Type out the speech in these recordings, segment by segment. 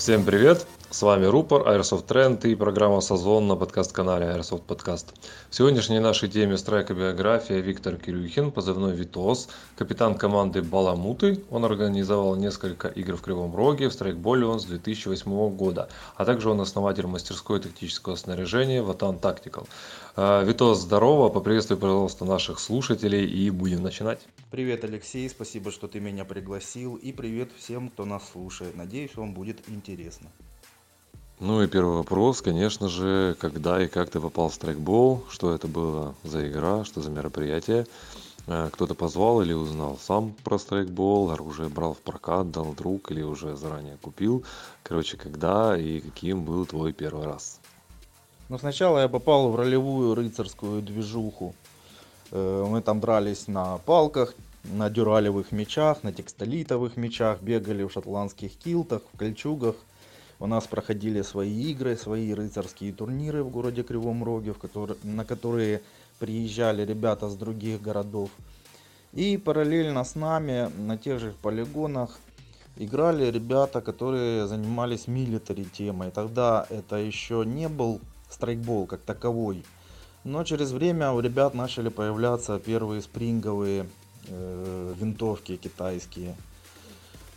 Всем привет! С вами Рупор, Airsoft Trend и программа «Созон» на подкаст-канале Airsoft Podcast. В сегодняшней нашей теме страйкобиография Виктор Кирюхин, позывной «Витос», капитан команды «Баламуты». Он организовал несколько игр в Кривом Роге, в страйкболе он с 2008 года, а также он основатель мастерской тактического снаряжения «Ватан Tactical. А, Витос, здорово, поприветствуй, пожалуйста, наших слушателей и будем начинать. Привет, Алексей, спасибо, что ты меня пригласил, и привет всем, кто нас слушает. Надеюсь, вам будет интересно. Ну и первый вопрос, конечно же, когда и как ты попал в страйкбол, что это было за игра, что за мероприятие, э, кто-то позвал или узнал сам про страйкбол, оружие брал в прокат, дал друг или уже заранее купил, короче, когда и каким был твой первый раз? Ну, сначала я попал в ролевую рыцарскую движуху, э, мы там дрались на палках, на дюралевых мечах, на текстолитовых мечах, бегали в шотландских килтах, в кольчугах, у нас проходили свои игры, свои рыцарские турниры в городе Кривом Роге, в который, на которые приезжали ребята с других городов. И параллельно с нами на тех же полигонах играли ребята, которые занимались милитари темой. Тогда это еще не был страйкбол как таковой. Но через время у ребят начали появляться первые спринговые э, винтовки китайские.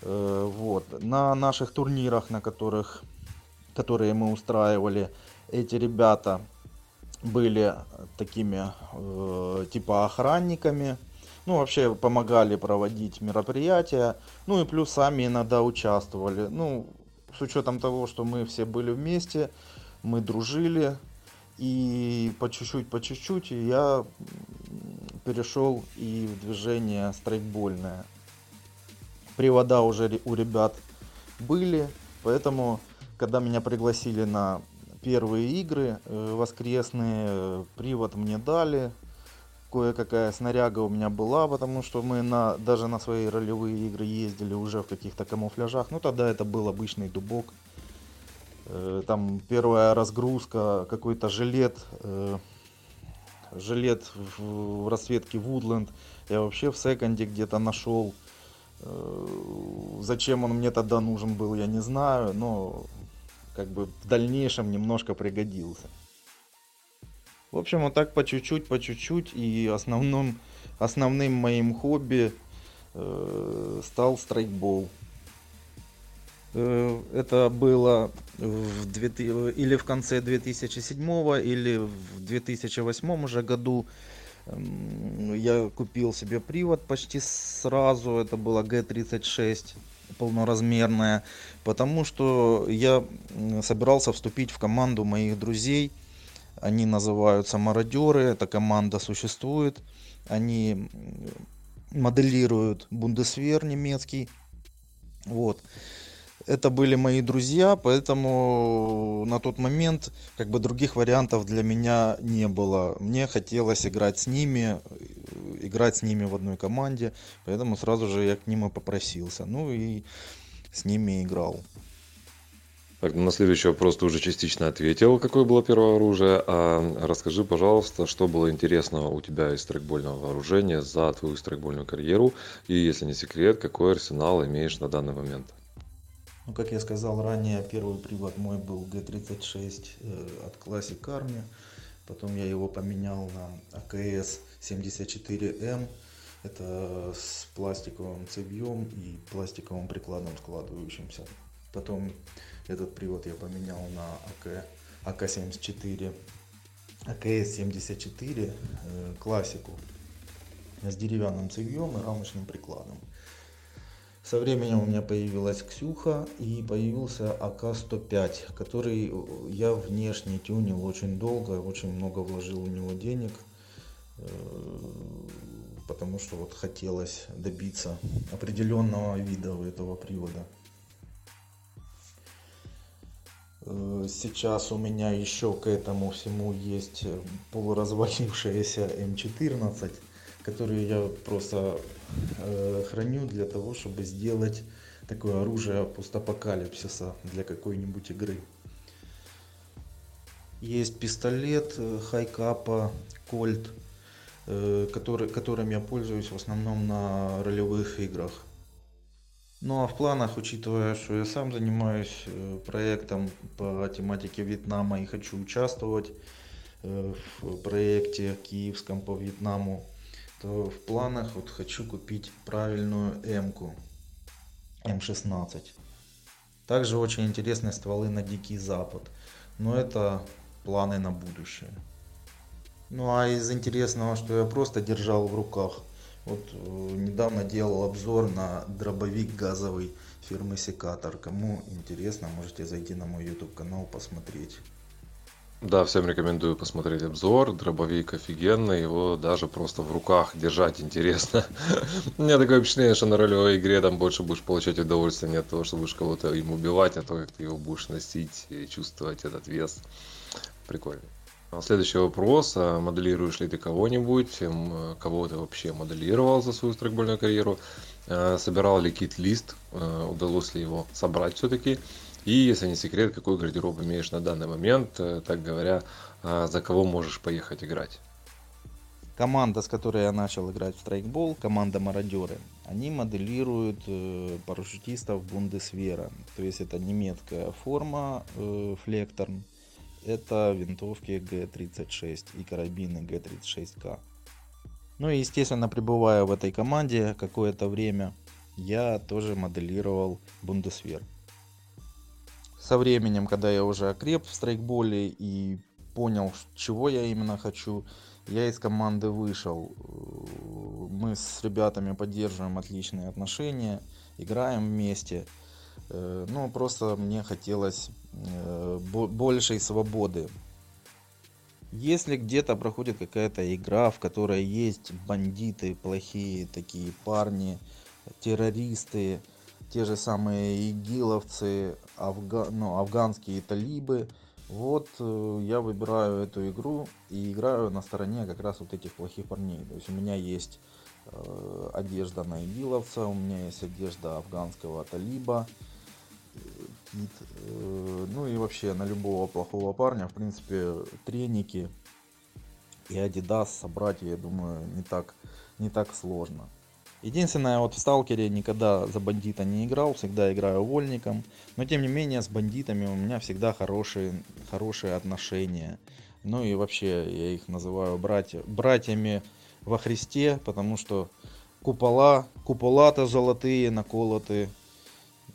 Э, вот. На наших турнирах, на которых, которые мы устраивали, эти ребята были такими э, типа охранниками. Ну, вообще помогали проводить мероприятия. Ну и плюс сами иногда участвовали. Ну, с учетом того, что мы все были вместе, мы дружили. И по чуть-чуть, по чуть-чуть я перешел и в движение страйкбольное привода уже у ребят были, поэтому, когда меня пригласили на первые игры э, воскресные, э, привод мне дали, кое-какая снаряга у меня была, потому что мы на, даже на свои ролевые игры ездили уже в каких-то камуфляжах, ну тогда это был обычный дубок, там первая разгрузка, какой-то жилет, жилет в расцветке Woodland, я вообще в секонде где-то нашел, Э, зачем он мне тогда нужен был, я не знаю, но как бы в дальнейшем немножко пригодился. В общем, вот так по чуть-чуть, по чуть-чуть, и основным, основным моим хобби э, стал страйкбол. Э, это было в 2000, или в конце 2007 или в 2008 уже году. Я купил себе привод почти сразу, это была G36 полноразмерная, потому что я собирался вступить в команду моих друзей. Они называются мародеры, эта команда существует. Они моделируют Бундесвер немецкий. Вот это были мои друзья, поэтому на тот момент как бы других вариантов для меня не было. Мне хотелось играть с ними, играть с ними в одной команде, поэтому сразу же я к ним и попросился. Ну и с ними играл. Так, на следующий вопрос ты уже частично ответил, какое было первое оружие. А расскажи, пожалуйста, что было интересного у тебя из стрейкбольного вооружения за твою стрейкбольную карьеру? И, если не секрет, какой арсенал имеешь на данный момент? Ну, как я сказал ранее, первый привод мой был G36 э, от Classic Army. Потом я его поменял на АКС 74М. Это с пластиковым цевьем и пластиковым прикладом складывающимся. Потом этот привод я поменял на АК, АК-74, АКС-74 э, классику с деревянным цевьем и рамочным прикладом. Со временем у меня появилась Ксюха и появился АК-105, который я внешне тюнил очень долго, очень много вложил в него денег, э, потому что вот хотелось добиться определенного вида у этого привода. Э, сейчас у меня еще к этому всему есть полуразвалившаяся М14, которую я просто э, храню для того, чтобы сделать такое оружие постапокалипсиса для какой-нибудь игры. Есть пистолет э, хайкапа Кольт, э, который, которым я пользуюсь в основном на ролевых играх. Ну а в планах, учитывая, что я сам занимаюсь э, проектом по тематике Вьетнама и хочу участвовать э, в проекте киевском по Вьетнаму, то в планах вот хочу купить правильную М-ку, М16. Также очень интересные стволы на Дикий Запад, но это планы на будущее. Ну а из интересного, что я просто держал в руках – вот э, недавно делал обзор на дробовик газовый фирмы Секатор. Кому интересно, можете зайти на мой YouTube канал посмотреть. Да, всем рекомендую посмотреть обзор. Дробовик офигенный, его даже просто в руках держать интересно. У меня такое впечатление, что на ролевой игре там больше будешь получать удовольствие не от того, что будешь кого-то им убивать, а то, как ты его будешь носить и чувствовать этот вес. Прикольно. А следующий вопрос. А моделируешь ли ты кого-нибудь? Кого ты вообще моделировал за свою страйкбольную карьеру? А собирал ли кит-лист? Удалось ли его собрать все-таки? И, если не секрет, какой гардероб имеешь на данный момент? Э, так говоря, за кого можешь поехать играть? Команда, с которой я начал играть в страйкбол, команда Мародеры, они моделируют э, парашютистов Бундесвера. То есть это немецкая форма, э, флекторн, это винтовки Г-36 и карабины Г-36К. Ну и естественно, пребывая в этой команде какое-то время, я тоже моделировал Бундесвер. Со временем, когда я уже окреп в страйкболе и понял, чего я именно хочу, я из команды вышел. Мы с ребятами поддерживаем отличные отношения, играем вместе. Э, ну, просто мне хотелось Э, большей свободы. Если где-то проходит какая-то игра, в которой есть бандиты, плохие такие парни, террористы, те же самые игиловцы, афга... ну, афганские талибы, вот э, я выбираю эту игру и играю на стороне как раз вот этих плохих парней. То есть у меня есть э, одежда на игиловца, у меня есть одежда афганского талиба, кит, э, ну и вообще на любого плохого парня, в принципе, треники и Adidas собрать, я думаю, не так, не так сложно. Единственное, вот в Сталкере никогда за бандита не играл, всегда играю вольником. Но тем не менее, с бандитами у меня всегда хорошие, хорошие отношения. Ну и вообще, я их называю братья, братьями во Христе, потому что купола, купола-то золотые наколоты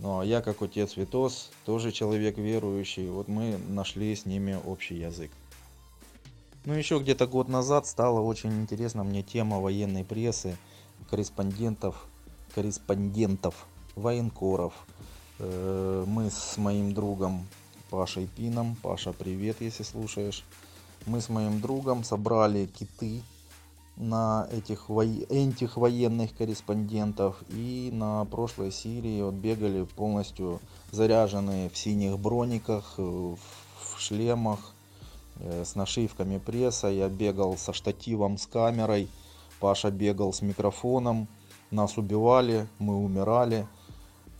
ну, а я, как отец Витос, тоже человек верующий, вот мы нашли с ними общий язык. Ну, еще где-то год назад стала очень интересна мне тема военной прессы, корреспондентов, корреспондентов, военкоров. Э, мы с моим другом Пашей Пином, Паша, привет, если слушаешь. Мы с моим другом собрали киты на этих во... этих военных корреспондентов и на прошлой серии вот бегали полностью заряженные в синих брониках э, в шлемах э, с нашивками пресса я бегал со штативом с камерой паша бегал с микрофоном нас убивали мы умирали.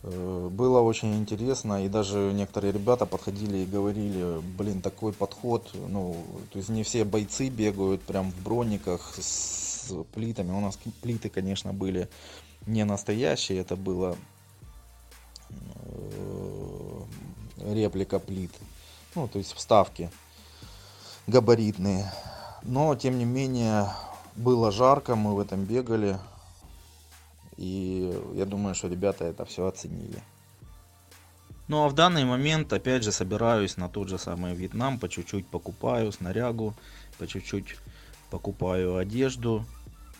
Э, было очень интересно, и даже некоторые ребята подходили и говорили, блин, такой подход, ну, то есть не все бойцы бегают прям в брониках с плитами, у нас плиты, конечно, были не настоящие, это было э, реплика плит, ну, то есть вставки габаритные, но, тем не менее, было жарко, мы в этом бегали, и я думаю, что ребята это все оценили. Ну а в данный момент опять же собираюсь на тот же самый Вьетнам, по чуть-чуть покупаю снарягу, по чуть-чуть покупаю одежду,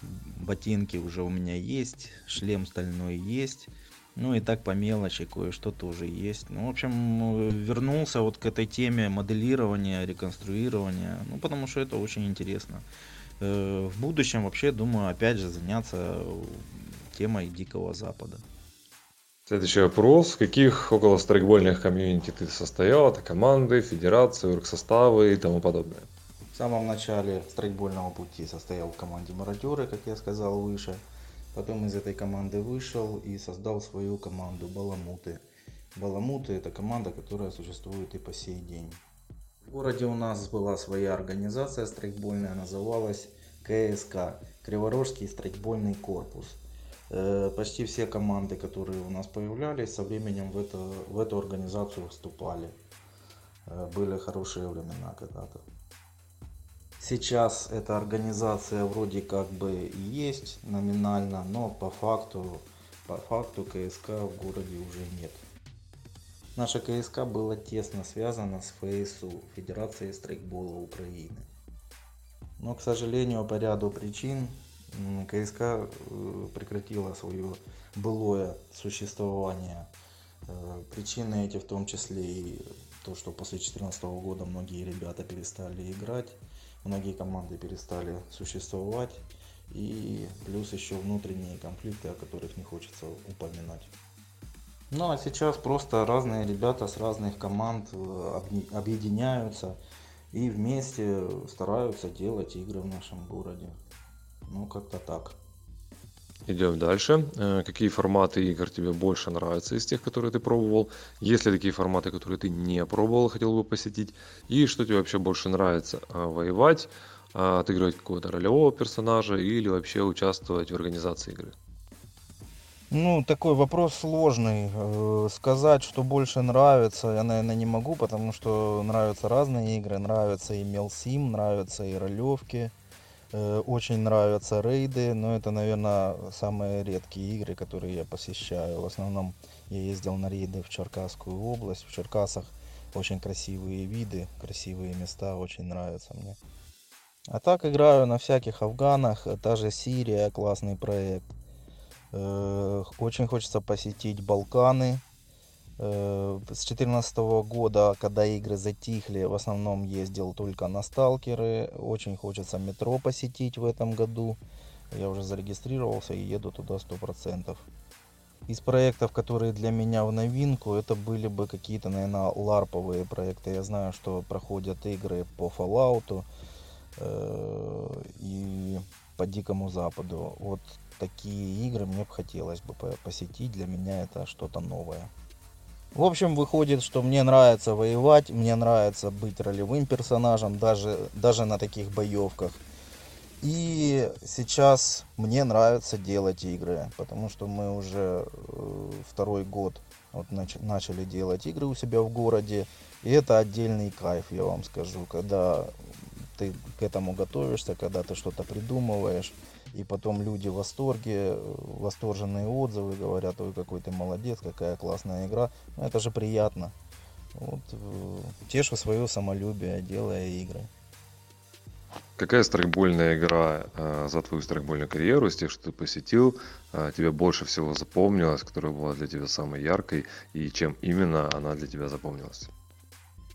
ботинки уже у меня есть, шлем стальной есть, ну и так по мелочи кое-что тоже есть. Ну, в общем, вернулся вот к этой теме моделирования, реконструирования, ну потому что это очень интересно. Э, в будущем вообще думаю опять же заняться темой Дикого Запада. Следующий вопрос. В каких около страйкбольных комьюнити ты состоял? Это команды, федерации, оргсоставы и тому подобное. В самом начале страйкбольного пути состоял в команде Мародеры, как я сказал выше. Потом из этой команды вышел и создал свою команду Баламуты. Баламуты это команда, которая существует и по сей день. В городе у нас была своя организация страйкбольная, называлась КСК, Криворожский страйкбольный корпус. Э, почти все команды, которые у нас появлялись, со временем в, это, в эту организацию вступали. Э, были хорошие времена когда-то. Сейчас эта организация вроде как бы есть номинально, но по факту, по факту КСК в городе уже нет. Наша КСК была тесно связана с ФСУ, Федерацией страйкбола Украины. Но, к сожалению, по ряду причин КСК э, прекратила свое былое существование. Э, причины эти в том числе и то, что после 2014 года многие ребята перестали играть, многие команды перестали существовать, и плюс еще внутренние конфликты, о которых не хочется упоминать. Ну а сейчас просто разные ребята с разных команд э, объединяются и вместе стараются делать игры в нашем городе. Ну, как-то так. Идем дальше. Э, какие форматы игр тебе больше нравятся из тех, которые ты пробовал? Есть ли такие форматы, которые ты не пробовал, хотел бы посетить? И что тебе вообще больше нравится? А, воевать, отыгрывать какого-то ролевого персонажа или вообще участвовать в организации игры? Ну, такой вопрос сложный. Э, сказать, что больше нравится, я, наверное, не могу, потому что нравятся разные игры. Нравятся и Мелсим, нравятся и ролевки. Э, очень нравятся рейды, но это, наверное, самые редкие игры, которые я посещаю. В основном я ездил на рейды в Черкасскую область. В Черкасах очень красивые виды, красивые места, очень нравятся мне. А так играю на всяких афганах, та же Сирия, классный проект. Э, очень хочется посетить Балканы, Э, с 2014 года, когда игры затихли, в основном ездил только на сталкеры. Очень хочется метро посетить в этом году. Я уже зарегистрировался и еду туда 100%. Из проектов, которые для меня в новинку, это были бы какие-то, наверное, ларповые проекты. Я знаю, что проходят игры по Fallout э, и по Дикому Западу. Вот такие игры мне бы хотелось бы посетить. Для меня это что-то новое. В общем, выходит, что мне нравится воевать, мне нравится быть ролевым персонажем, даже, даже на таких боевках. И сейчас мне нравится делать игры, потому что мы уже э, второй год вот нач- начали делать игры у себя в городе. И это отдельный кайф, я вам скажу, когда ты к этому готовишься, когда ты что-то придумываешь и потом люди в восторге, восторженные отзывы, говорят, ой, какой ты молодец, какая классная игра. Ну, это же приятно. Вот, э, тешу свое самолюбие, делая игры. Какая страйкбольная игра э, за твою страйкбольную карьеру, из тех, что ты посетил, э, тебе больше всего запомнилась, которая была для тебя самой яркой, и чем именно она для тебя запомнилась?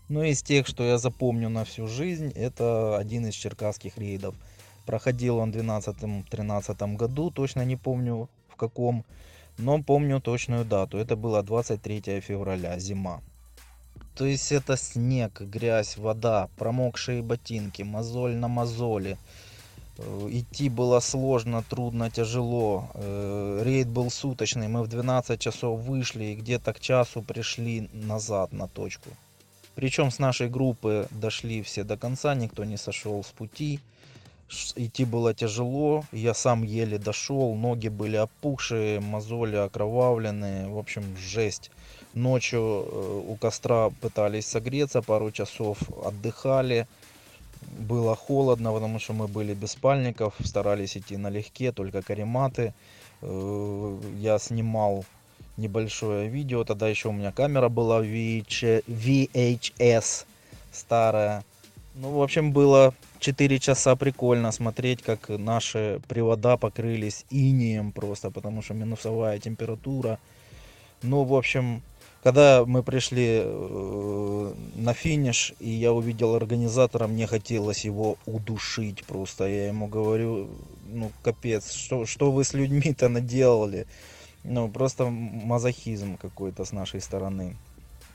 Ну, из тех, что я запомню на всю жизнь, это один из черкасских рейдов – Проходил он в 2012-2013 году, точно не помню в каком, но помню точную дату. Это было 23 февраля, зима. То есть это снег, грязь, вода, промокшие ботинки, мозоль на мозоли. Э, идти было сложно, трудно, тяжело. Э, рейд был суточный, мы в 12 часов вышли и где-то к часу пришли назад на точку. Причем с нашей группы дошли все до конца, никто не сошел с пути. Идти было тяжело, я сам еле дошел, ноги были опухшие, мозоли окровавленные, в общем, жесть. Ночью э, у костра пытались согреться пару часов, отдыхали. Было холодно, потому что мы были без спальников, старались идти налегке, только карематы. Э, я снимал небольшое видео, тогда еще у меня камера была VHS старая. Ну, в общем, было 4 часа прикольно смотреть, как наши привода покрылись инием просто, потому что минусовая температура. Ну, в общем, когда мы пришли э, на финиш, и я увидел организатора, мне хотелось его удушить просто. Я ему говорю, ну, капец, что, что вы с людьми-то наделали? Ну, просто мазохизм какой-то с нашей стороны.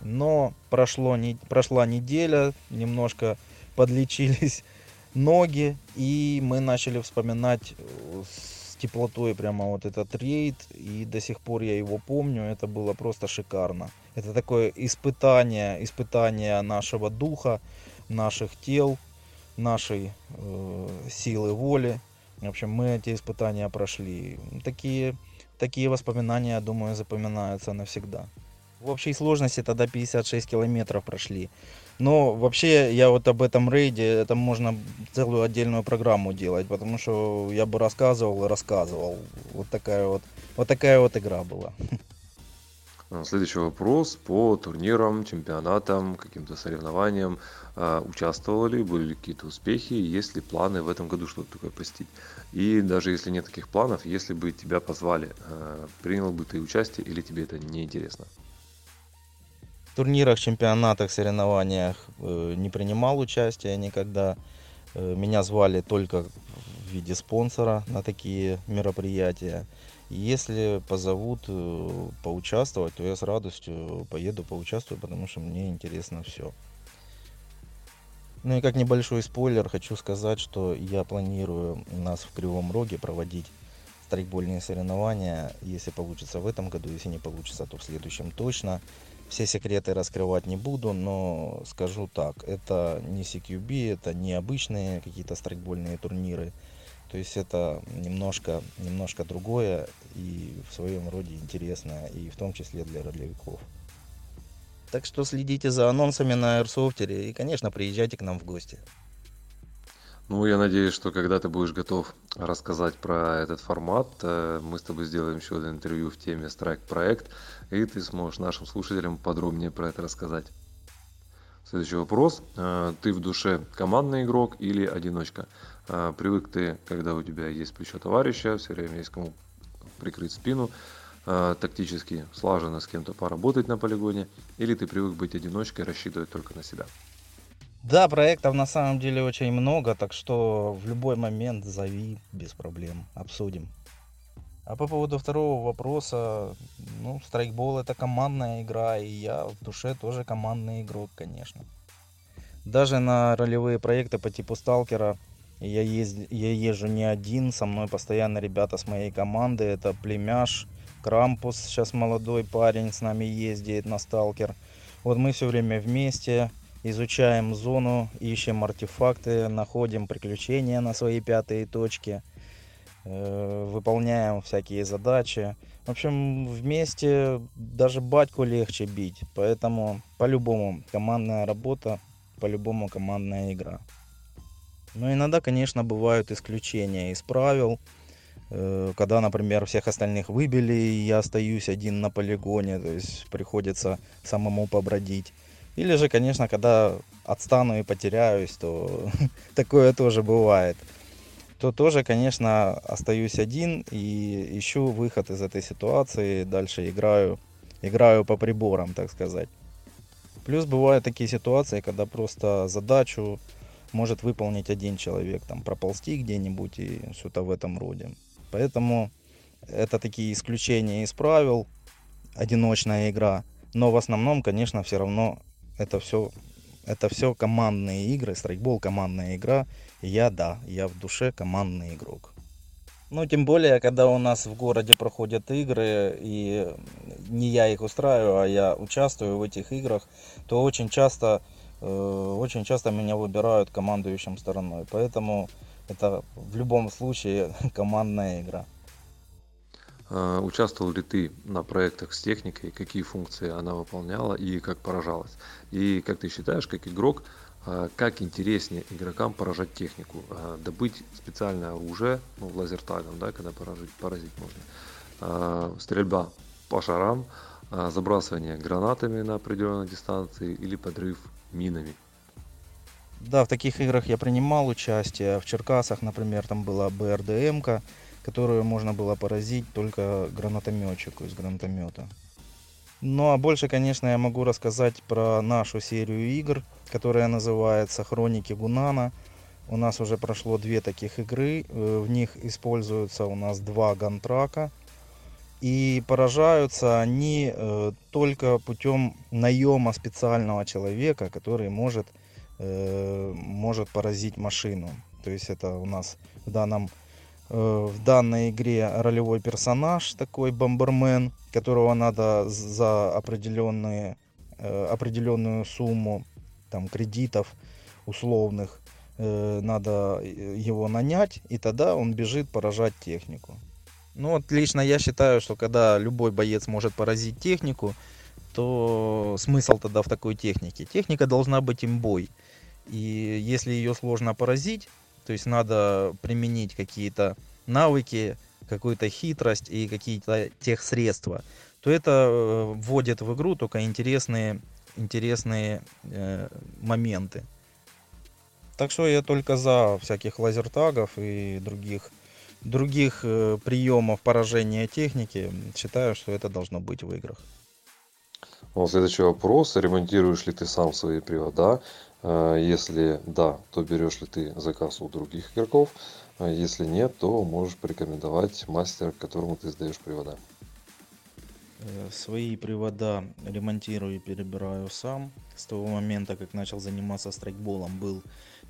Но прошло, не, прошла неделя, немножко подлечились ноги, и мы начали вспоминать э, с теплотой прямо вот этот рейд, и до сих пор я его помню, это было просто шикарно. Это такое испытание, испытание нашего духа, наших тел, нашей э, силы воли. В общем, мы эти испытания прошли. Такие такие воспоминания, я думаю, запоминаются навсегда. В общей сложности тогда 56 километров прошли. Но вообще я вот об этом рейде, это можно целую отдельную программу делать, потому что я бы рассказывал и рассказывал. Вот такая вот, вот такая вот игра была. А, следующий вопрос по турнирам, чемпионатам, каким-то соревнованиям. А, участвовали, были ли какие-то успехи, есть ли планы в этом году что-то такое посетить? И даже если нет таких планов, если бы тебя позвали, а, принял бы ты участие или тебе это не интересно? Турнирах, чемпионатах, соревнованиях э, не принимал участия никогда. Э, меня звали только в виде спонсора на такие мероприятия. Если позовут э, поучаствовать, то я с радостью поеду поучаствую, потому что мне интересно все. Ну и как небольшой спойлер, хочу сказать, что я планирую нас в Кривом Роге проводить страйкбольные соревнования, если получится в этом году, если не получится, то в следующем точно. Все секреты раскрывать не буду, но скажу так, это не CQB, это не обычные какие-то страйкбольные турниры. То есть это немножко, немножко другое и в своем роде интересное, и в том числе для ролевиков. Так что следите за анонсами на Airsoft и, конечно, приезжайте к нам в гости. Ну, я надеюсь, что когда ты будешь готов рассказать про этот формат, э, мы с тобой сделаем еще одно интервью в теме Strike проект, и ты сможешь нашим слушателям подробнее про это рассказать. Следующий вопрос. Э, ты в душе командный игрок или одиночка? Э, привык ты, когда у тебя есть плечо товарища, все время есть кому прикрыть спину, тактически слаженно с кем-то поработать на полигоне, или ты привык быть одиночкой, рассчитывать только на себя? Да, проектов на самом деле очень много, так что в любой момент зови без проблем, обсудим. А по поводу второго вопроса, ну, страйкбол это командная игра, и я в душе тоже командный игрок, конечно. Даже на ролевые проекты по типу Сталкера я, езд... я езжу не один, со мной постоянно ребята с моей команды, это Племяш, Крампус, сейчас молодой парень с нами ездит на Сталкер. Вот мы все время вместе, изучаем зону, ищем артефакты, находим приключения на свои пятые точки, э, выполняем всякие задачи. В общем, вместе даже батьку легче бить, поэтому по-любому командная работа, по-любому командная игра. Но иногда, конечно, бывают исключения из правил, э, когда, например, всех остальных выбили, и я остаюсь один на полигоне, то есть приходится самому побродить. Или же, конечно, когда отстану и потеряюсь, то такое тоже бывает. То тоже, конечно, остаюсь один и ищу выход из этой ситуации. Дальше играю, играю по приборам, так сказать. Плюс бывают такие ситуации, когда просто задачу может выполнить один человек, там проползти где-нибудь и что-то в этом роде. Поэтому это такие исключения из правил, одиночная игра. Но в основном, конечно, все равно это все, это все командные игры, страйкбол командная игра. Я, да, я в душе командный игрок. Ну, тем более, когда у нас в городе проходят игры, и не я их устраиваю, а я участвую в этих играх, то очень часто, э, очень часто меня выбирают командующим стороной. Поэтому это в любом случае командная игра. А, участвовал ли ты на проектах с техникой, какие функции она выполняла и как поражалась? И как ты считаешь, как игрок, а, как интереснее игрокам поражать технику? А, добыть специальное оружие, ну, лазертагом, да, когда поражить, поразить можно. Стрельба по шарам, забрасывание гранатами на определенной дистанции или подрыв минами. Да, в таких играх я принимал участие. В Черкасах, например, там была БРДМ-ка которую можно было поразить только гранатометчику из гранатомета. Ну а больше, конечно, я могу рассказать про нашу серию игр, которая называется «Хроники Гунана». У нас уже прошло две таких игры, э, в них используются у нас два гантрака. И поражаются они э, только путем наема специального человека, который может, э, может поразить машину. То есть это у нас в данном в данной игре ролевой персонаж, такой бомбермен, которого надо за определенные, э, определенную сумму там, кредитов условных, э, надо его нанять, и тогда он бежит поражать технику. Ну вот лично я считаю, что когда любой боец может поразить технику, то смысл тогда в такой технике? Техника должна быть имбой. И если ее сложно поразить, то есть надо применить какие-то навыки, какую-то хитрость и какие-то тех средства, то это э, вводит в игру только интересные, интересные э, моменты. Так что я только за всяких лазертагов и других, других э, приемов поражения техники. Считаю, что это должно быть в играх. Вот следующий вопрос. Ремонтируешь ли ты сам свои привода? Э, если да, то берешь ли ты заказ у других игроков? А если нет, то можешь порекомендовать мастера, которому ты сдаешь привода. Э, свои привода ремонтирую и перебираю сам. С того момента, как начал заниматься страйкболом, был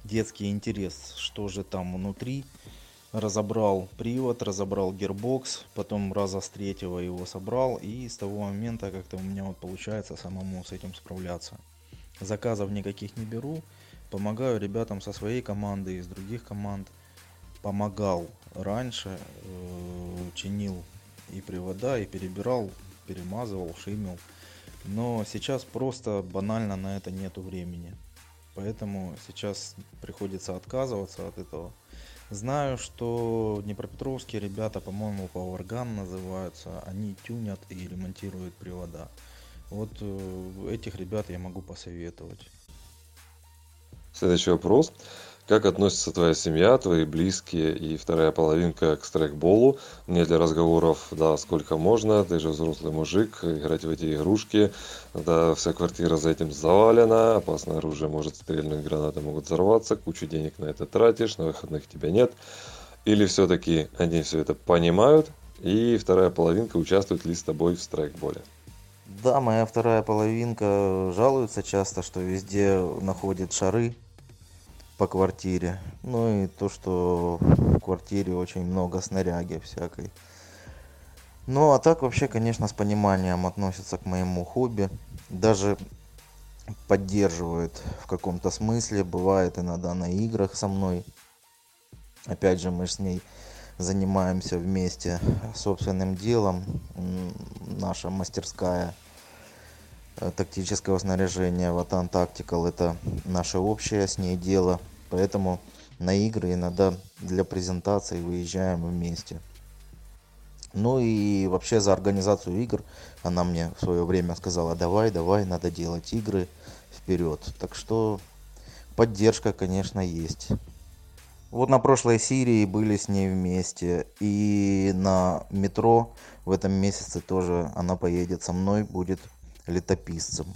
детский интерес, что же там внутри. Разобрал привод, разобрал гербокс, потом раза с третьего его собрал. И с того момента как-то у меня вот получается самому с этим справляться. Заказов никаких не беру. Помогаю ребятам со своей команды, из других команд – помогал раньше, э, чинил и привода, и перебирал, перемазывал, шимил. Но сейчас просто банально на это нету времени. Поэтому сейчас приходится отказываться от этого. Знаю, что Днепропетровские ребята, по-моему, Powergun называются, они тюнят и ремонтируют привода. Вот э, этих ребят я могу посоветовать. Следующий вопрос. Как относится твоя семья, твои близкие и вторая половинка к страйкболу? Не для разговоров, да, сколько можно, ты же взрослый мужик, играть в эти игрушки, да, вся квартира за этим завалена, опасное оружие может стрельнуть, гранаты могут взорваться, кучу денег на это тратишь, на выходных тебя нет. Или все-таки они все это понимают, и вторая половинка участвует ли с тобой в страйкболе? Да, моя вторая половинка жалуется часто, что везде находит шары, по квартире. Ну и то, что в квартире очень много снаряги всякой. Ну а так вообще, конечно, с пониманием относятся к моему хобби. Даже поддерживают в каком-то смысле. Бывает иногда на играх со мной. Опять же, мы с ней занимаемся вместе собственным делом. Наша мастерская э, тактического снаряжения Ватан Tactical это наше общее с ней дело. Поэтому на игры иногда для презентации выезжаем вместе. Ну и вообще за организацию игр она мне в свое время сказала, давай, давай, надо делать игры вперед. Так что поддержка, конечно, есть. Вот на прошлой серии были с ней вместе. И на метро в этом месяце тоже она поедет со мной, будет летописцем.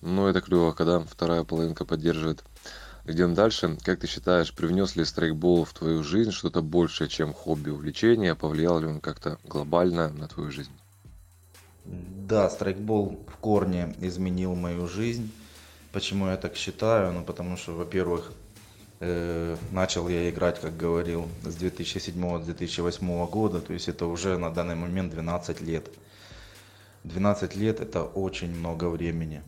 Ну, это клево, когда вторая половинка поддерживает Идем дальше. Как ты считаешь, привнес ли страйкбол в твою жизнь что-то большее, чем хобби, увлечение? Повлиял ли он как-то глобально на твою жизнь? Да, страйкбол в корне изменил мою жизнь. Почему я так считаю? Ну, потому что, во-первых, начал я играть, как говорил, с 2007-2008 года. То есть это уже на данный момент 12 лет. 12 лет это очень много времени.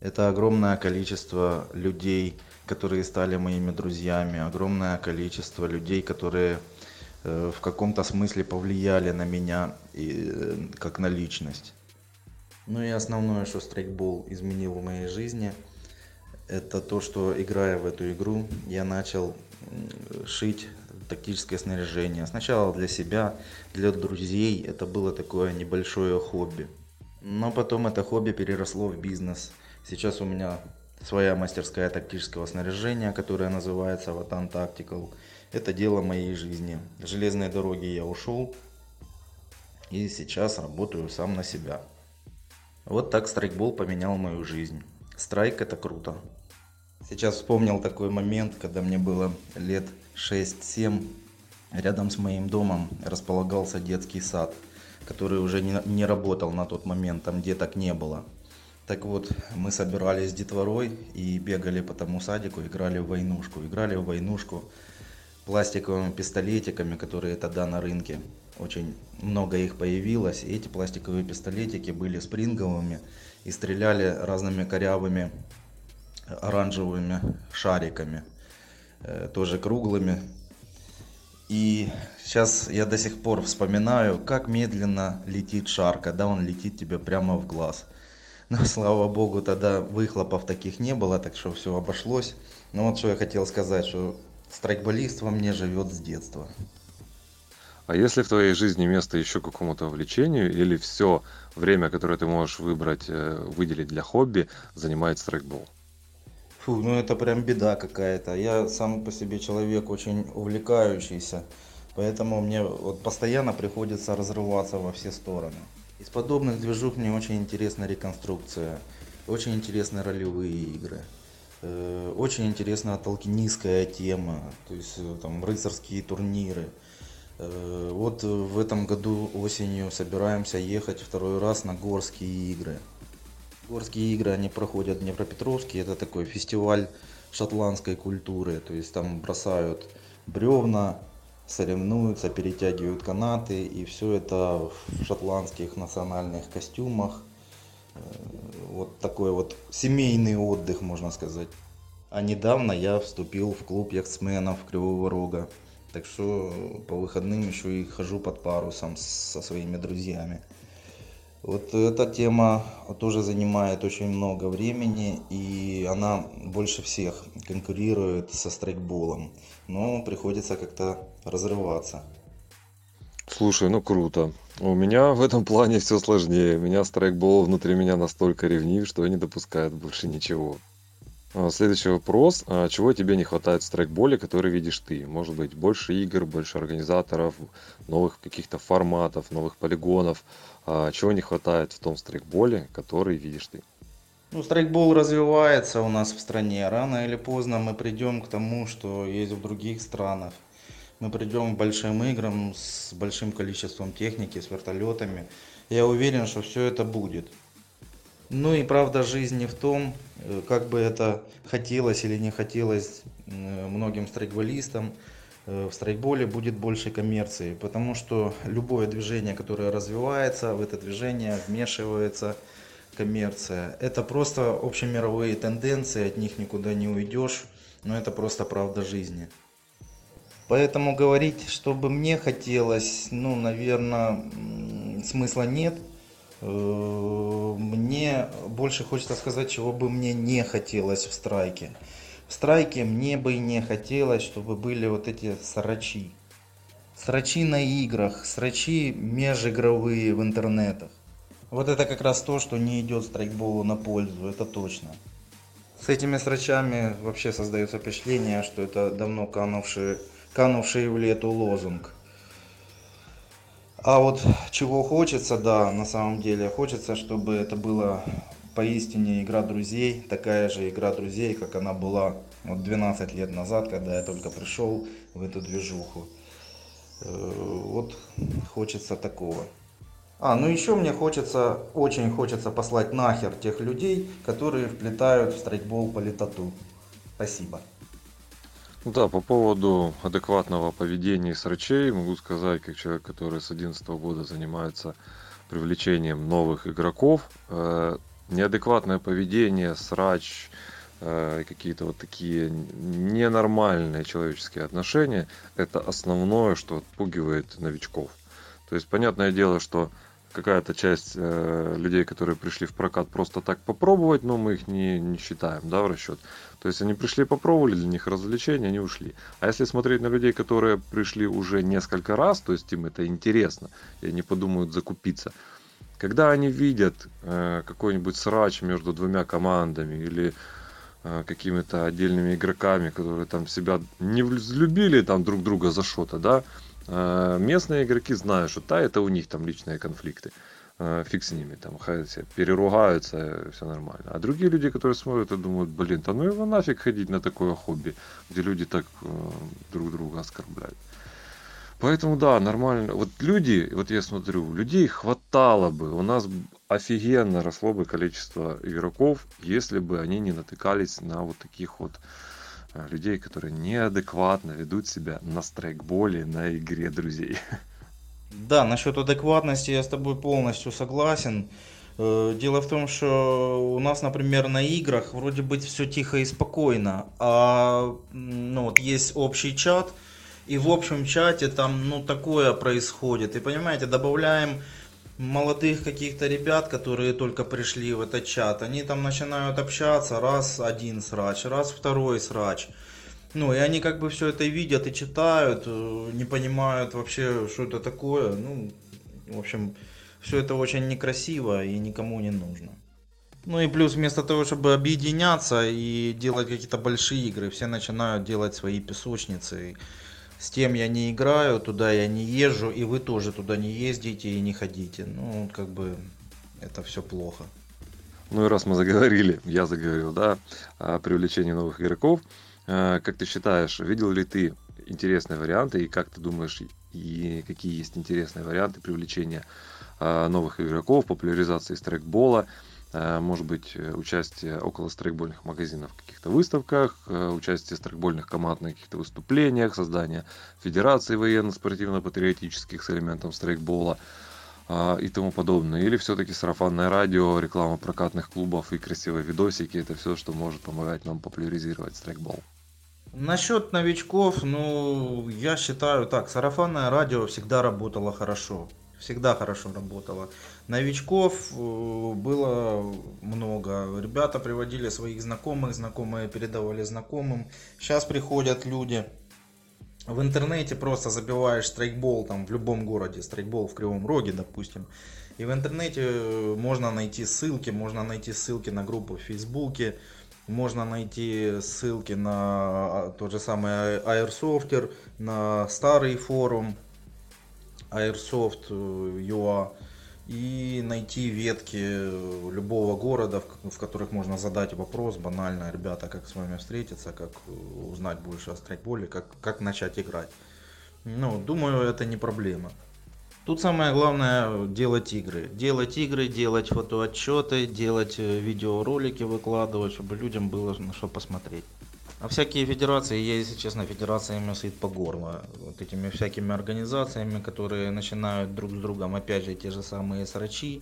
Это огромное количество людей, которые стали моими друзьями, огромное количество людей, которые э, в каком-то смысле повлияли на меня и, э, как на личность. Ну и основное, что страйкбол изменил в моей жизни, это то, что играя в эту игру, я начал шить тактическое снаряжение. Сначала для себя, для друзей. Это было такое небольшое хобби. Но потом это хобби переросло в бизнес. Сейчас у меня своя мастерская тактического снаряжения, которая называется Ватан Tactical. Это дело моей жизни. Железные дороги я ушел и сейчас работаю сам на себя. Вот так страйкбол поменял мою жизнь. Страйк это круто. Сейчас вспомнил такой момент, когда мне было лет 6-7. Рядом с моим домом располагался детский сад, который уже не, не работал на тот момент, там деток не было. Так вот, мы собирались с детворой и бегали по тому садику, играли в войнушку. Играли в войнушку пластиковыми пистолетиками, которые тогда на рынке очень много их появилось. И эти пластиковые пистолетики были спринговыми и стреляли разными корявыми оранжевыми шариками, э, тоже круглыми. И сейчас я до сих пор вспоминаю, как медленно летит шар, когда он летит тебе прямо в глаз. Но, слава богу, тогда выхлопов таких не было, так что все обошлось. Но вот что я хотел сказать, что страйкболист во мне живет с детства. А если в твоей жизни место еще какому-то увлечению или все время, которое ты можешь выбрать, э, выделить для хобби, занимает страйкбол? Фу, ну это прям беда какая-то. Я сам по себе человек очень увлекающийся, поэтому мне вот постоянно приходится разрываться во все стороны. Из подобных движух мне очень интересна реконструкция, очень интересны ролевые игры. Э, очень интересна толкинистская тема, то есть э, там рыцарские турниры. Э, вот в этом году осенью собираемся ехать второй раз на горские игры. Горские игры, они проходят в Днепропетровске. Это такой фестиваль шотландской культуры. То есть там бросают бревна, соревнуются, перетягивают канаты. И все это в шотландских национальных костюмах. Э, вот такой вот семейный отдых, можно сказать. А недавно я вступил в клуб яхтсменов Кривого Рога. Так что по выходным еще и хожу под парусом со своими друзьями. Вот эта тема тоже занимает очень много времени, и она больше всех конкурирует со страйкболом. Но приходится как-то разрываться. Слушай, ну круто. У меня в этом плане все сложнее. У меня страйкбол внутри меня настолько ревнив, что не допускает больше ничего. А, следующий вопрос. А чего тебе не хватает в страйкболе, который видишь ты? Может быть, больше игр, больше организаторов, новых каких-то форматов, новых полигонов. А чего не хватает в том страйкболе, который видишь ты? Ну, страйкбол развивается у нас в стране. Рано или поздно мы придем к тому, что есть в других странах. Мы придем к большим играм с большим количеством техники, с вертолетами. Я уверен, что все это будет. Ну и правда жизни в том, э, как бы это хотелось или не хотелось э, многим страйкболистам, э, в страйкболе будет больше коммерции, потому что любое движение, которое развивается, в это движение вмешивается коммерция. Это просто общемировые тенденции, от них никуда не уйдешь, но это просто правда жизни. Поэтому говорить, чтобы мне хотелось, ну, наверное, смысла нет, мне больше хочется сказать, чего бы мне не хотелось в страйке. В страйке мне бы не хотелось, чтобы были вот эти срачи. Срачи на играх, срачи межигровые в интернетах. Вот это как раз то, что не идет страйкболу на пользу, это точно. С этими срачами вообще создается впечатление, что это давно канувший, канувший в лету лозунг. А вот чего хочется, да, на самом деле, хочется, чтобы это была поистине игра друзей, такая же игра друзей, как она была вот 12 лет назад, когда я только пришел в эту движуху. Э, вот хочется такого. А, ну еще мне хочется, очень хочется послать нахер тех людей, которые вплетают в страйкбол политоту. Спасибо. Да, по поводу адекватного поведения срачей могу сказать, как человек, который с 2011 года занимается привлечением новых игроков, э, неадекватное поведение, срач, э, какие-то вот такие ненормальные человеческие отношения, это основное, что отпугивает новичков. То есть, понятное дело, что какая-то часть э, людей, которые пришли в прокат просто так попробовать, но мы их не, не считаем да, в расчет. То есть они пришли, попробовали, для них развлечение, они ушли. А если смотреть на людей, которые пришли уже несколько раз, то есть им это интересно, и они подумают закупиться, когда они видят э, какой-нибудь срач между двумя командами или э, какими-то отдельными игроками, которые там себя не взлюбили там друг друга за что-то, да, местные игроки знают, что та это у них там личные конфликты. Э, фиг с ними, там, все переругаются, все нормально. А другие люди, которые смотрят и думают, блин, да ну его нафиг ходить на такое хобби, где люди так э, друг друга оскорбляют. Поэтому да, нормально. Вот люди, вот я смотрю, людей хватало бы. У нас офигенно росло бы количество игроков, если бы они не натыкались на вот таких вот людей, которые неадекватно ведут себя на страйкболе, на игре друзей. Да, насчет адекватности я с тобой полностью согласен. Э, дело в том, что у нас, например, на играх вроде бы все тихо и спокойно, а ну, вот есть общий чат, И в общем чате там, ну, такое происходит. И понимаете, добавляем молодых каких-то ребят, которые только пришли в этот чат. Они там начинают общаться, раз один срач, раз второй срач. Ну, и они как бы все это видят и читают, э, не понимают вообще, что это такое. Ну, в общем, все это очень некрасиво и никому не нужно. Ну и плюс вместо того, чтобы объединяться и делать какие-то большие игры, все начинают делать свои песочницы. С тем я не играю, туда я не езжу, и вы тоже туда не ездите и не ходите. Ну, как бы это все плохо. Ну и раз мы заговорили, я заговорил, да, о привлечении новых игроков, э, как ты считаешь, видел ли ты интересные варианты и как ты думаешь, и какие есть интересные варианты привлечения э, новых игроков, популяризации страйкбола, может быть э, участие около страйкбольных магазинов в каких-то выставках, э, участие страйкбольных команд на каких-то выступлениях, создание федерации военно-спортивно-патриотических с элементом страйкбола и тому подобное. Или все-таки сарафанное радио, реклама прокатных клубов и красивые видосики, это все, что может помогать нам популяризировать страйкбол. Насчет новичков, ну, я считаю так, сарафанное радио всегда работало хорошо всегда хорошо работала. Новичков э, было много. Ребята приводили своих знакомых, знакомые передавали знакомым. Сейчас приходят люди. В интернете просто забиваешь страйкбол там в любом городе, страйкбол в Кривом Роге, допустим. И в интернете э, можно найти ссылки, можно найти ссылки на группу в Фейсбуке, можно найти ссылки на а, тот же самый Airsoftер, на старый форум, Airsoft UA э, и найти ветки э, любого города, в которых можно задать вопрос банально, ребята, как с вами встретиться, как э, узнать больше о страйкболе, как, как начать играть. Ну, думаю, это не проблема. Тут самое главное делать игры. Делать игры, делать фотоотчеты, делать видеоролики, выкладывать, чтобы людям было на что посмотреть. А всякие федерации, я, если честно, федерациями сыт по горло. Вот этими всякими организациями, которые начинают друг с другом, опять же, те же самые срачи.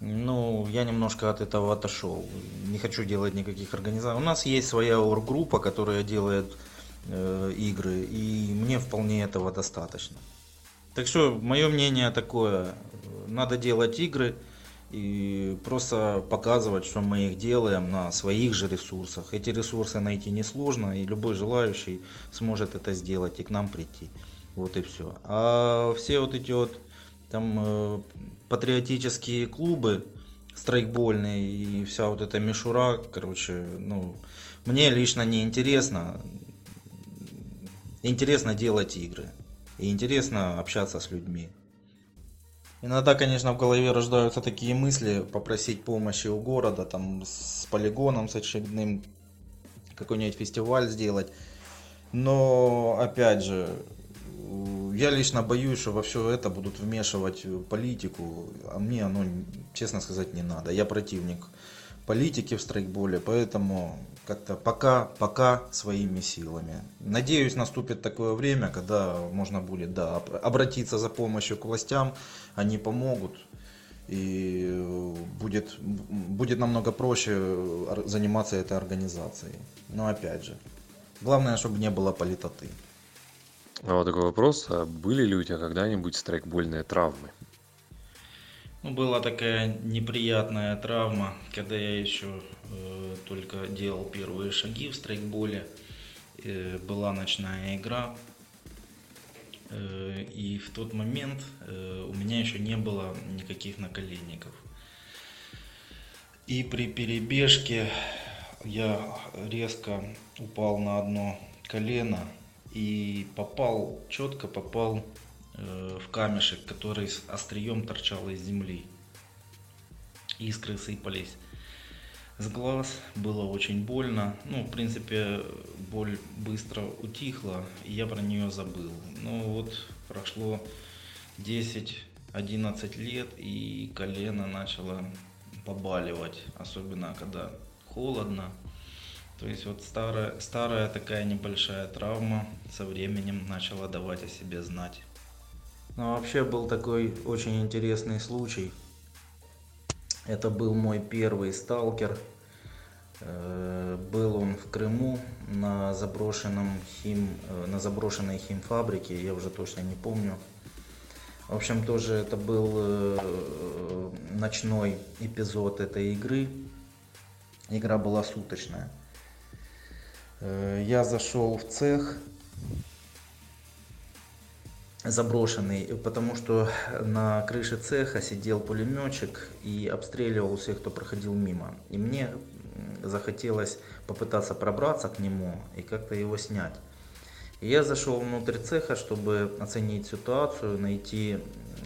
Ну, я немножко от этого отошел. Не хочу делать никаких организаций. У нас есть своя оргруппа, которая делает э, игры, и мне вполне этого достаточно. Так что, мое мнение такое, надо делать игры, и просто показывать, что мы их делаем на своих же ресурсах. Эти ресурсы найти несложно, и любой желающий сможет это сделать и к нам прийти. Вот и все. А все вот эти вот там э, патриотические клубы страйкбольные и вся вот эта мишура, короче, ну, мне лично не интересно. Интересно делать игры. И интересно общаться с людьми. Иногда, конечно, в голове рождаются такие мысли, попросить помощи у города, там, с полигоном, с очередным, какой-нибудь фестиваль сделать. Но, опять же, я лично боюсь, что во все это будут вмешивать политику, а мне оно, честно сказать, не надо. Я противник политики в страйкболе, поэтому как-то пока, пока своими силами. Надеюсь, наступит такое время, когда можно будет да, обратиться за помощью к властям, они помогут, и будет, будет намного проще заниматься этой организацией. Но опять же, главное, чтобы не было политоты. А вот такой вопрос, а были ли у тебя когда-нибудь страйкбольные травмы? Ну, была такая неприятная травма, когда я еще э, только делал первые шаги в страйкболе. Э, была ночная игра. Э, и в тот момент э, у меня еще не было никаких наколенников. И при перебежке я резко упал на одно колено и попал, четко попал в камешек, который с острием торчал из земли. Искры сыпались с глаз, было очень больно. Ну, в принципе, боль быстро утихла, и я про нее забыл. Но вот прошло 10-11 лет, и колено начало побаливать, особенно когда холодно. То есть вот старая, старая такая небольшая травма со временем начала давать о себе знать. Но вообще был такой очень интересный случай. Это был мой первый сталкер. Э, был он в Крыму на заброшенном хим, э, на заброшенной химфабрике, я уже точно не помню. В общем, тоже это был э, ночной эпизод этой игры. Игра была суточная. Я зашел в цех, заброшенный, потому что на крыше цеха сидел пулеметчик и обстреливал всех, кто проходил мимо. И мне захотелось попытаться пробраться к нему и как-то его снять. И я зашел внутрь цеха, чтобы оценить ситуацию, найти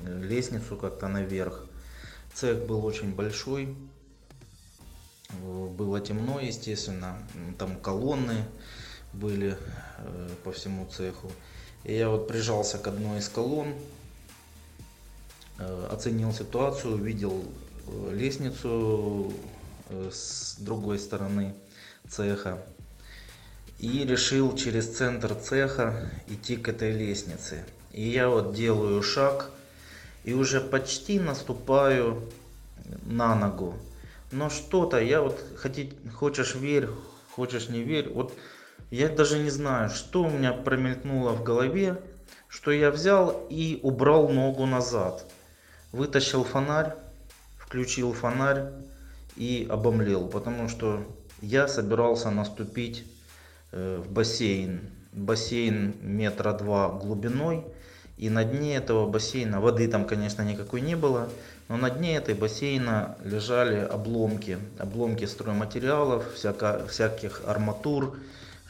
лестницу как-то наверх. Цех был очень большой, было темно, естественно, там колонны были э, по всему цеху. И я вот прижался к одной из колонн, э, оценил ситуацию, увидел э, лестницу Э, с другой стороны цеха. И решил через центр цеха идти к этой лестнице. И я вот делаю шаг и уже почти наступаю на ногу. Но что-то, я вот, хотеть, хочешь верь, хочешь не верь, вот я даже не знаю, что у меня промелькнуло в голове, что я взял и убрал ногу назад. Вытащил фонарь, включил фонарь, и обомлел, потому что я собирался наступить э, в бассейн. Бассейн метра два глубиной, и на дне этого бассейна, воды там, конечно, никакой не было, но на дне этой бассейна лежали обломки, обломки стройматериалов, всяко, всяких арматур,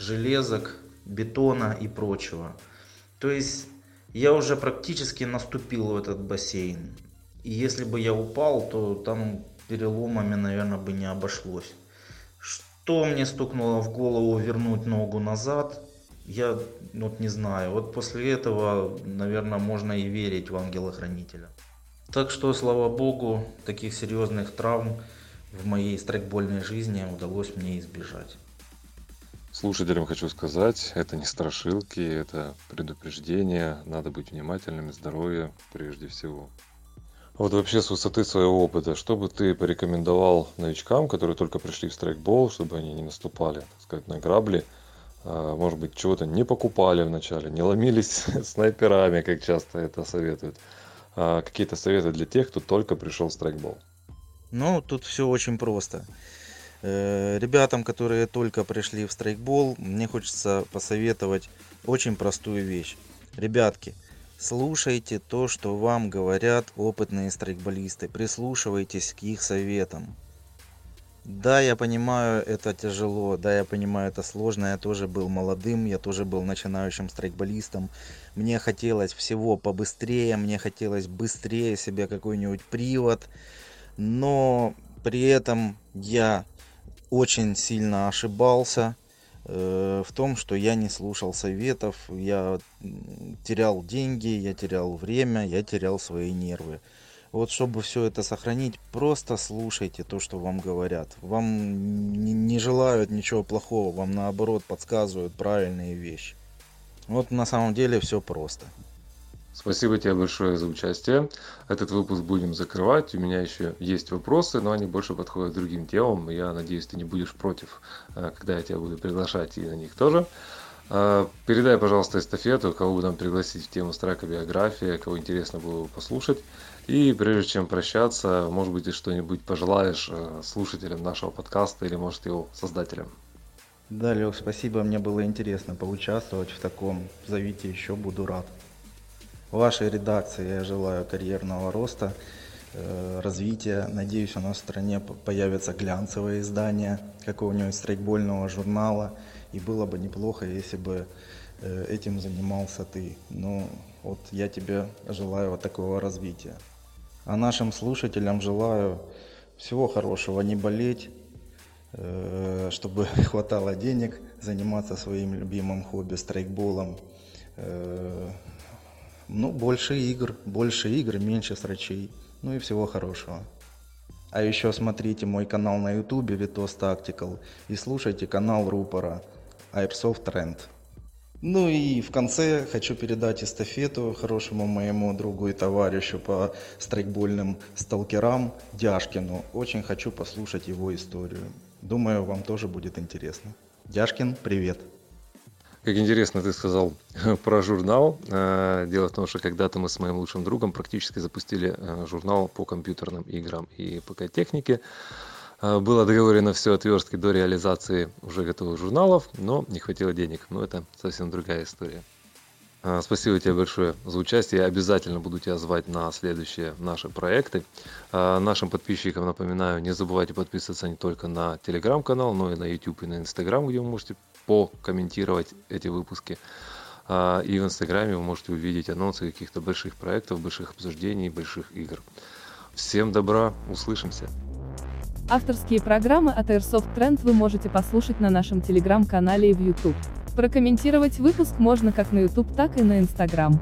железок, бетона и прочего. То есть я уже практически наступил в этот бассейн. И если бы я упал, то там переломами, наверное, бы не обошлось. Что мне стукнуло в голову вернуть ногу назад, я вот не знаю. Вот после этого, наверное, можно и верить в ангела-хранителя. Так что, слава богу, таких серьезных травм в моей страйкбольной жизни удалось мне избежать. Слушателям хочу сказать, это не страшилки, это предупреждение. Надо быть внимательными, здоровье прежде всего. Вот вообще с высоты своего опыта, что бы ты порекомендовал новичкам, которые только пришли в страйкбол, чтобы они не наступали, так сказать, на грабли, а, может быть, чего-то не покупали вначале, не ломились снайперами, как часто это советуют. А какие-то советы для тех, кто только пришел в страйкбол? Ну, тут все очень просто. Э, ребятам, которые только пришли в страйкбол, мне хочется посоветовать очень простую вещь. Ребятки, Слушайте то, что вам говорят опытные страйкболисты, прислушивайтесь к их советам. Да, я понимаю, это тяжело, да, я понимаю, это сложно, я тоже был молодым, я тоже был начинающим страйкболистом. Мне хотелось всего побыстрее, мне хотелось быстрее себе какой-нибудь привод, но при этом я очень сильно ошибался, Э, в том, что я не слушал советов, я терял деньги, я терял время, я терял свои нервы. Вот чтобы все это сохранить, просто слушайте то, что вам говорят. Вам не желают ничего плохого, вам наоборот подсказывают правильные вещи. Вот на самом деле все просто. Спасибо тебе большое за участие. Этот выпуск будем закрывать. У меня еще есть вопросы, но они больше подходят другим темам. Я надеюсь, ты не будешь против, э, когда я тебя буду приглашать и на них тоже. Э, передай, пожалуйста, эстафету, кого будем пригласить в тему страйка биография, кого интересно было послушать. И прежде чем прощаться, может быть, ты что-нибудь пожелаешь э, слушателям нашего подкаста или, может, его создателям. Да, Лех, спасибо. Мне было интересно поучаствовать в таком. Зовите еще, буду рад вашей редакции я желаю карьерного роста, э, развития. Надеюсь, у нас в стране появится глянцевое издание какого-нибудь страйкбольного журнала. И было бы неплохо, если бы э, этим занимался ты. Ну, вот я тебе желаю вот такого развития. А нашим слушателям желаю всего хорошего, не болеть, э, чтобы хватало денег, заниматься своим любимым хобби, страйкболом, ну, больше игр, больше игр, меньше срачей. Ну и всего хорошего. А еще смотрите мой канал на ютубе Vitos Tactical и слушайте канал рупора Airsoft Trend. Ну и в конце хочу передать эстафету хорошему моему другу и товарищу по страйкбольным сталкерам Дяшкину. Очень хочу послушать его историю. Думаю, вам тоже будет интересно. Дяшкин, привет. Как интересно ты сказал про журнал. Э, дело в том, что когда-то мы с моим лучшим другом практически запустили э, журнал по компьютерным играм и ПК-технике. Э, было договорено все отверстки до реализации уже готовых журналов, но не хватило денег. Но это совсем другая история. Спасибо тебе большое за участие. Я обязательно буду тебя звать на следующие наши проекты. Нашим подписчикам напоминаю, не забывайте подписываться не только на телеграм-канал, но и на YouTube и на Instagram, где вы можете покомментировать эти выпуски. А, и в Инстаграме вы можете увидеть анонсы каких-то больших проектов, больших обсуждений, больших игр. Всем добра, услышимся. Авторские программы от Airsoft Trend вы можете послушать на нашем телеграм-канале и в YouTube. Прокомментировать выпуск можно как на YouTube, так и на Instagram.